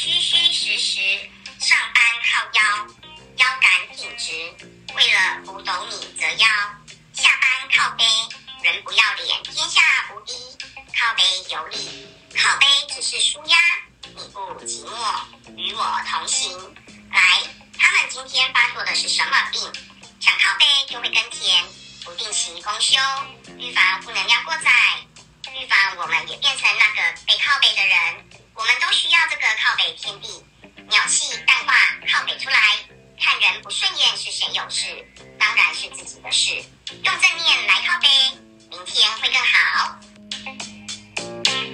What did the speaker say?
虚虚实实上班靠腰腰杆挺直为了不懂你折腰。下班靠背人不要脸天下无敌。靠背有理靠背只是舒压你不寂寞与我同行。来他们今天发作的是什么病？想靠背就会跟田不定期公休。预防负能量过载预防我们也变成那个背靠背的人。我们都需要这个靠北天地，鸟气淡化靠北出来。看人不顺眼是谁有事？当然是